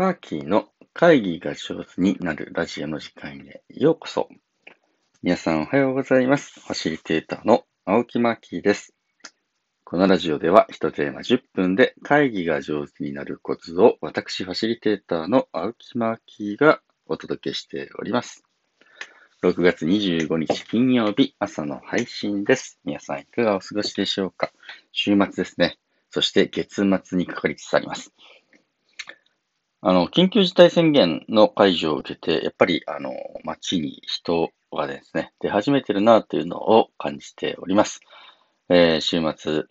マーキーの会議が上手になるラジオの時間へようこそ。皆さんおはようございます。ファシリテーターの青木マーキーです。このラジオでは1テーマ10分で会議が上手になるコツを私ファシリテーターの青木マーキーがお届けしております。6月25日金曜日朝の配信です。皆さんいかがお過ごしでしょうか週末ですね。そして月末にかかりつつあります。あの、緊急事態宣言の解除を受けて、やっぱり、あの、街に人がですね、出始めてるなというのを感じております。えー、週末、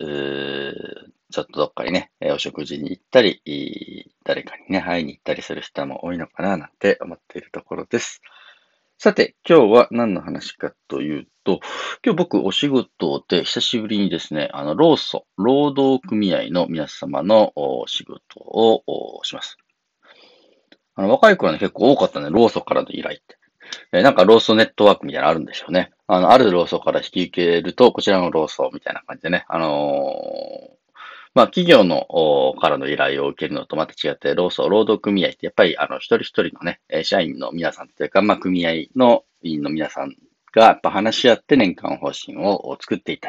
ちょっとどっかにね、お食事に行ったり、誰かにね、会いに行ったりする人も多いのかななんて思っているところです。さて、今日は何の話かというと、今日僕お仕事で久しぶりにですね、あの、労組、労働組合の皆様のお仕事をします。あの、若い頃はね、結構多かったね、ローソからの依頼って。えなんかローソネットワークみたいなのあるんでしょうね。あの、あるローソから引き受けると、こちらのローソみたいな感じでね、あのー、まあ、企業のからの依頼を受けるのとまた違って、労組、労働組合ってやっぱり、あの、一人一人のね、社員の皆さんというか、まあ、組合の委員の皆さんがやっぱ話し合って年間方針を作っていた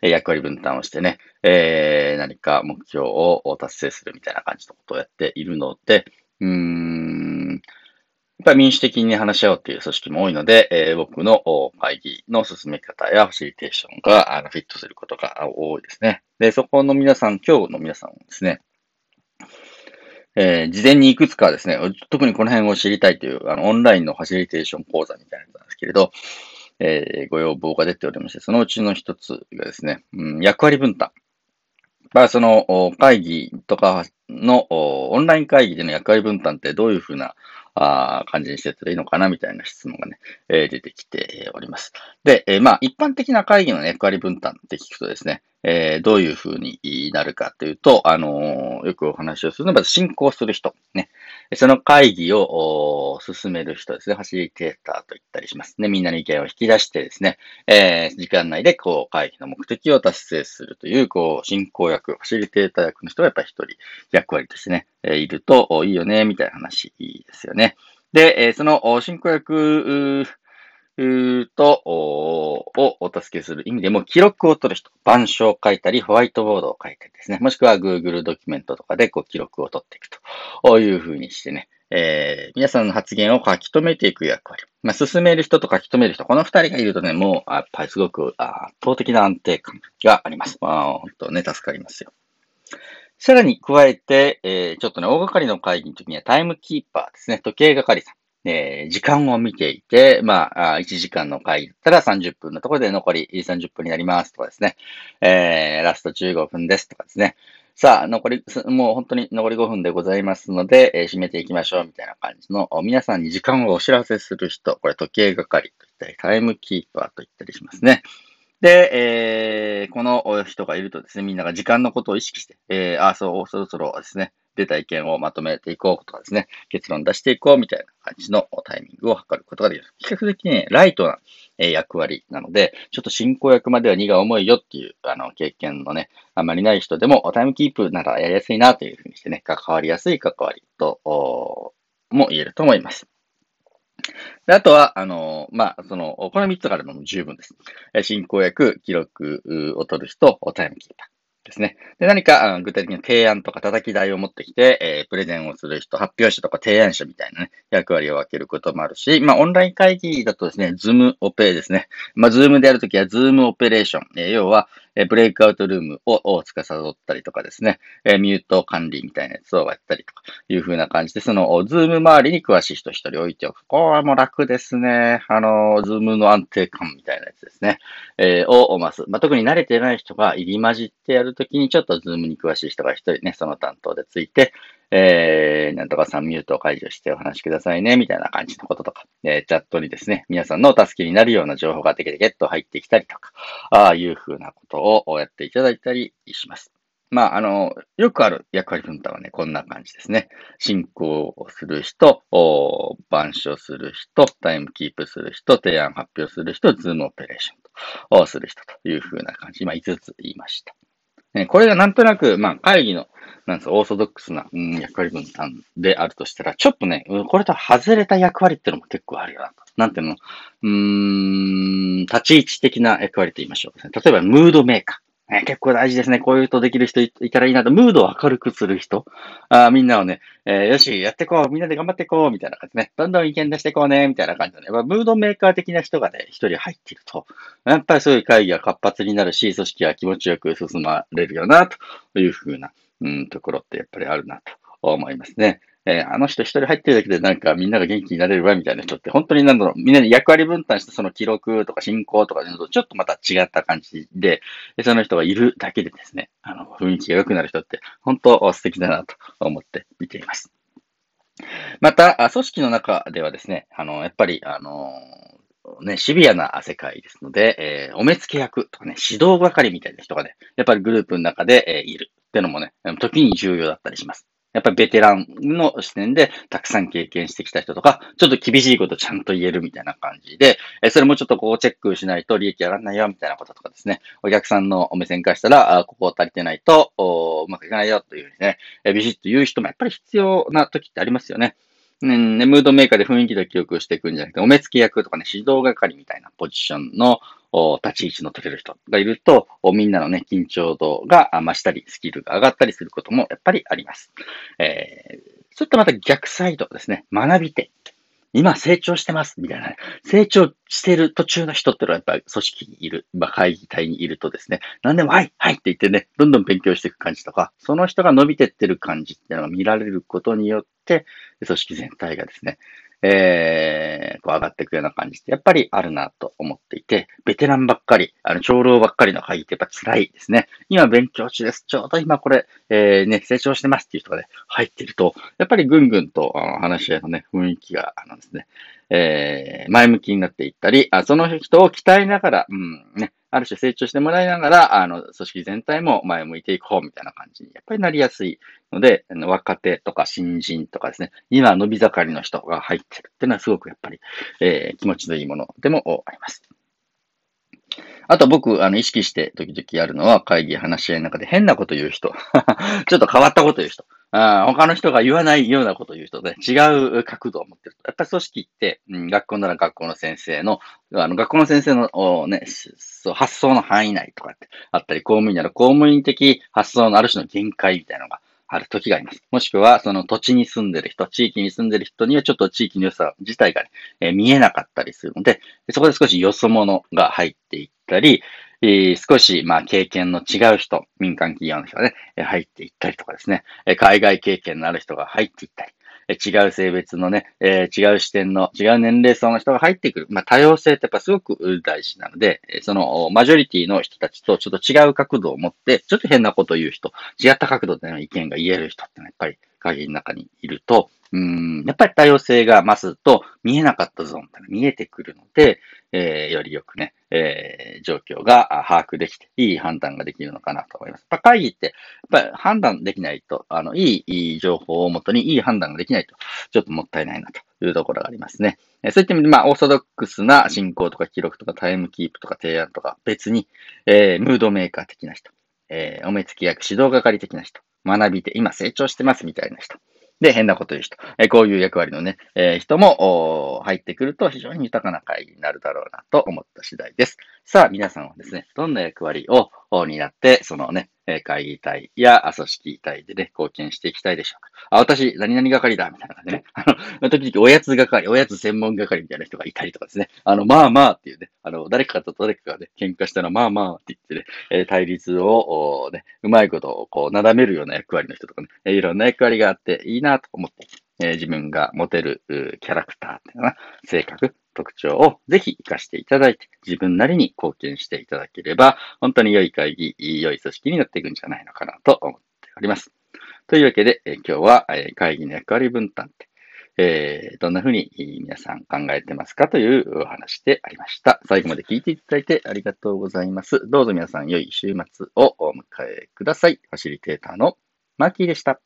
り、役割分担をしてね、えー、何か目標を達成するみたいな感じのことをやっているので、うーん、っぱり民主的に話し合おうという組織も多いので、えー、僕の会議の進め方やファシリテーションがあのフィットすることが多いですね。で、そこの皆さん、今日の皆さんはですね、えー、事前にいくつかですね、特にこの辺を知りたいという、あの、オンラインのファシリテーション講座みたいなやつなんですけれど、えー、ご要望が出ておりまして、そのうちの一つがですね、うん、役割分担。まあ、その会議とかのオンライン会議での役割分担ってどういうふうなあ感じにしてたらいいのかなみたいな質問がね、えー、出てきております。で、えー、まあ、一般的な会議の、役割分担って聞くとですね、えー、どういうふうになるかというと、あのー、よくお話をするのは、まず進行する人、ね。その会議を進める人ですね。ファシリテーターと言ったりしますね。みんなの意見を引き出してですね、えー、時間内でこう会議の目的を達成するという、こう、進行役、ファシリテーター役の人がやっぱり一人役割としてね、えいるといいよね、みたいな話ですよね。で、その進行役、と、をお助けする意味でも、記録を取る人、板書を書いたり、ホワイトボードを書いたりですね。もしくは Google ドキュメントとかでこう記録を取っていくというふうにしてね、えー、皆さんの発言を書き留めていく役割。まあ、進める人と書き留める人、この二人がいるとね、もう、やっぱりすごく圧倒的な安定感があります。まあ、本当ね、助かりますよ。さらに加えて、えー、ちょっとね、大掛かりの会議の時にはタイムキーパーですね、時計係さん。えー、時間を見ていて、まあ、1時間の会だったら30分のところで残り30分になりますとかですね、えー、ラスト15分ですとかですね。さあ、残り、もう本当に残り5分でございますので、えー、締めていきましょうみたいな感じの、皆さんに時間をお知らせする人、これ時計係といったり、タイムキーパーといったりしますね。で、えー、この人がいるとですね、みんなが時間のことを意識して、えー、あ、そう、そろそろですね、出た意見をまとめていこうとかですね、結論出していこうみたいな感じのタイミングを測ることができる。比較的ね、ライトな役割なので、ちょっと進行役までは荷が重いよっていう、あの、経験のね、あまりない人でも、タイムキープならやりやすいなというふうにしてね、関わりやすい関わりと、も言えると思います。であとは、あの、まあ、その、この3つがあるのも十分です。進行役、記録を取る人、タイムキーパー。ですね。で、何か具体的な提案とか叩き台を持ってきて、えー、プレゼンをする人、発表者とか提案者みたいなね、役割を分けることもあるし、まあ、オンライン会議だとですね、ズームオペですね。まあ、ズームでやるときは、ズームオペレーション。えー、要は、えブレイクアウトルームを司ったりとかですね、えミュート管理みたいなやつをやったりとかいう風な感じで、その、ズーム周りに詳しい人一人置いておく。これはもう楽ですね。あの、ズームの安定感みたいなやつですね。えー、をます。まあ、特に慣れてない人が入り混じってやるときに、ちょっとズームに詳しい人が一人ね、その担当でついて、えー、なんとかさんミュートを解除してお話しくださいね、みたいな感じのこととか、えー、チャットにですね、皆さんのお助けになるような情報がテケテケっと入ってきたりとか、ああいう風なことをやっていただいたりします。まあ、あの、よくある役割分担はね、こんな感じですね。進行をする人、板書する人、タイムキープする人、提案発表する人、ズームオペレーションをする人という風な感じ。今5つ言いました。これがなんとなく、まあ、会議の、なんすオーソドックスな、うん、役割分担であるとしたら、ちょっとね、これと外れた役割ってのも結構あるよな。なんていうの？うーん、立ち位置的な役割と言いましょう。例えば、ムードメーカー。ね、結構大事ですね。こういうとできる人いたらいいなと、ムードを明るくする人。あみんなをね、えー、よし、やってこう、みんなで頑張ってこう、みたいな感じね。どんどん意見出してこうね、みたいな感じでね。まあ、ムードメーカー的な人がね、一人入っていると、やっぱりそういう会議が活発になるし、組織が気持ちよく進まれるよな、というふうな、うん、ところってやっぱりあるな、と思いますね。えー、あの人一人入ってるだけでなんかみんなが元気になれるわみたいな人って本当になんだろう、みんなで役割分担してその記録とか進行とかでちょっとまた違った感じで、その人がいるだけでですね、あの、雰囲気が良くなる人って本当素敵だなと思って見ています。また、組織の中ではですね、あの、やっぱり、あのね、シビアな世界ですので、えー、お目付け役とかね、指導係みたいな人がね、やっぱりグループの中で、えー、いるっていうのもね、時に重要だったりします。やっぱりベテランの視点でたくさん経験してきた人とか、ちょっと厳しいことちゃんと言えるみたいな感じで、それもちょっとこうチェックしないと利益上がらないよみたいなこととかですね、お客さんのお目線からしたら、あここ足りてないとうまくいかないよというふうにね、ビシッと言う人もやっぱり必要な時ってありますよね。ね、ムードメーカーで雰囲気だけ良くしていくんじゃなくて、お目付け役とかね、指導係みたいなポジションの立ち位置の取れる人がいると、みんなのね、緊張度が増したり、スキルが上がったりすることもやっぱりあります。えー、そういったまた逆サイドですね、学び手。今成長してます、みたいな、ね。成長してる途中の人ってのはやっぱり組織にいる、まあ、会議体にいるとですね、何でも、はい、はいって言ってね、どんどん勉強していく感じとか、その人が伸びてってる感じっていうのが見られることによって、組織全体がですね、えー、こう上がっていくような感じってやっぱりあるなと思っていて、ベテランばっかり、あの、長老ばっかりの会議ってやっぱ辛いですね。今勉強中です。ちょうど今これ、えー、ね、成長してますっていう人がね、入ってると、やっぱりぐんぐんと、あの、話し合いのね、雰囲気が、あのですね、えー、前向きになっていったり、あその人を鍛えながら、うん、ね、ある種成長してもらいながら、あの、組織全体も前向いていこうみたいな感じに、やっぱりなりやすいので、あの若手とか新人とかですね、今伸び盛りの人が入ってるっていうのはすごくやっぱり、えー、気持ちのいいものでもあります。あと僕、あの、意識して時々やるのは会議話し合いの中で変なこと言う人。ちょっと変わったこと言う人。あ他の人が言わないようなことを言う人で、違う角度を持ってると。やっぱり組織って、うん、学校なら学校の先生の、あの、学校の先生の、ね、発想の範囲内とかってあったり、公務員なら公務員的発想のある種の限界みたいなのがある時があります。もしくは、その土地に住んでる人、地域に住んでる人にはちょっと地域の良さ自体がね、えー、見えなかったりするので、そこで少しよそ者が入っていったり、えー、少し、まあ、経験の違う人、民間企業の人がね、入っていったりとかですね、海外経験のある人が入っていったり、違う性別のね、えー、違う視点の、違う年齢層の人が入ってくる。まあ、多様性ってやっぱすごく大事なので、その、マジョリティの人たちとちょっと違う角度を持って、ちょっと変なことを言う人、違った角度での意見が言える人ってのはやっぱり影の中にいると、うん、やっぱり多様性が増すと見えなかったゾーンって見えてくるので、えー、よりよくね、えー、状況が把握できて、いい判断ができるのかなと思います。やっぱ会議って、やっぱり判断できないと、あの、いいいい情報をもとにいい判断ができないと、ちょっともったいないなというところがありますね。えー、そういった意味で、まあ、オーソドックスな進行とか記録とかタイムキープとか提案とか別に、えー、ムードメーカー的な人、えー、お目付け役指導係的な人、学びて今成長してますみたいな人、で、変なこと言う人。えこういう役割のね、え、人も入ってくると非常に豊かな会になるだろうなと思った次第です。さあ、皆さんはですね、どんな役割を担って、そのね、え会議体や組織体でね、貢献していきたいでしょうか。あ、私、何々係だ、みたいな感じでね。あの、時々おやつ係、おやつ専門係みたいな人がいたりとかですね。あの、まあまあっていうね、あの、誰かと誰かがね、喧嘩したら、まあまあって言ってね、え対立を、ね、うまいことをこう、なだめるような役割の人とかね、いろんな役割があっていいなと思って、え自分が持てるキャラクターっていうのは、性格、特徴をぜひ活かしていただいて、自分なりに貢献していただければ、本当に良い会議、良い組織になっていくんじゃないのかなと思っております。というわけで、え今日は、え会議の役割分担って、えー、どんなふうに皆さん考えてますかというお話でありました。最後まで聞いていただいてありがとうございます。どうぞ皆さん良い週末をお迎えください。ファシリテーターのマーキーでした。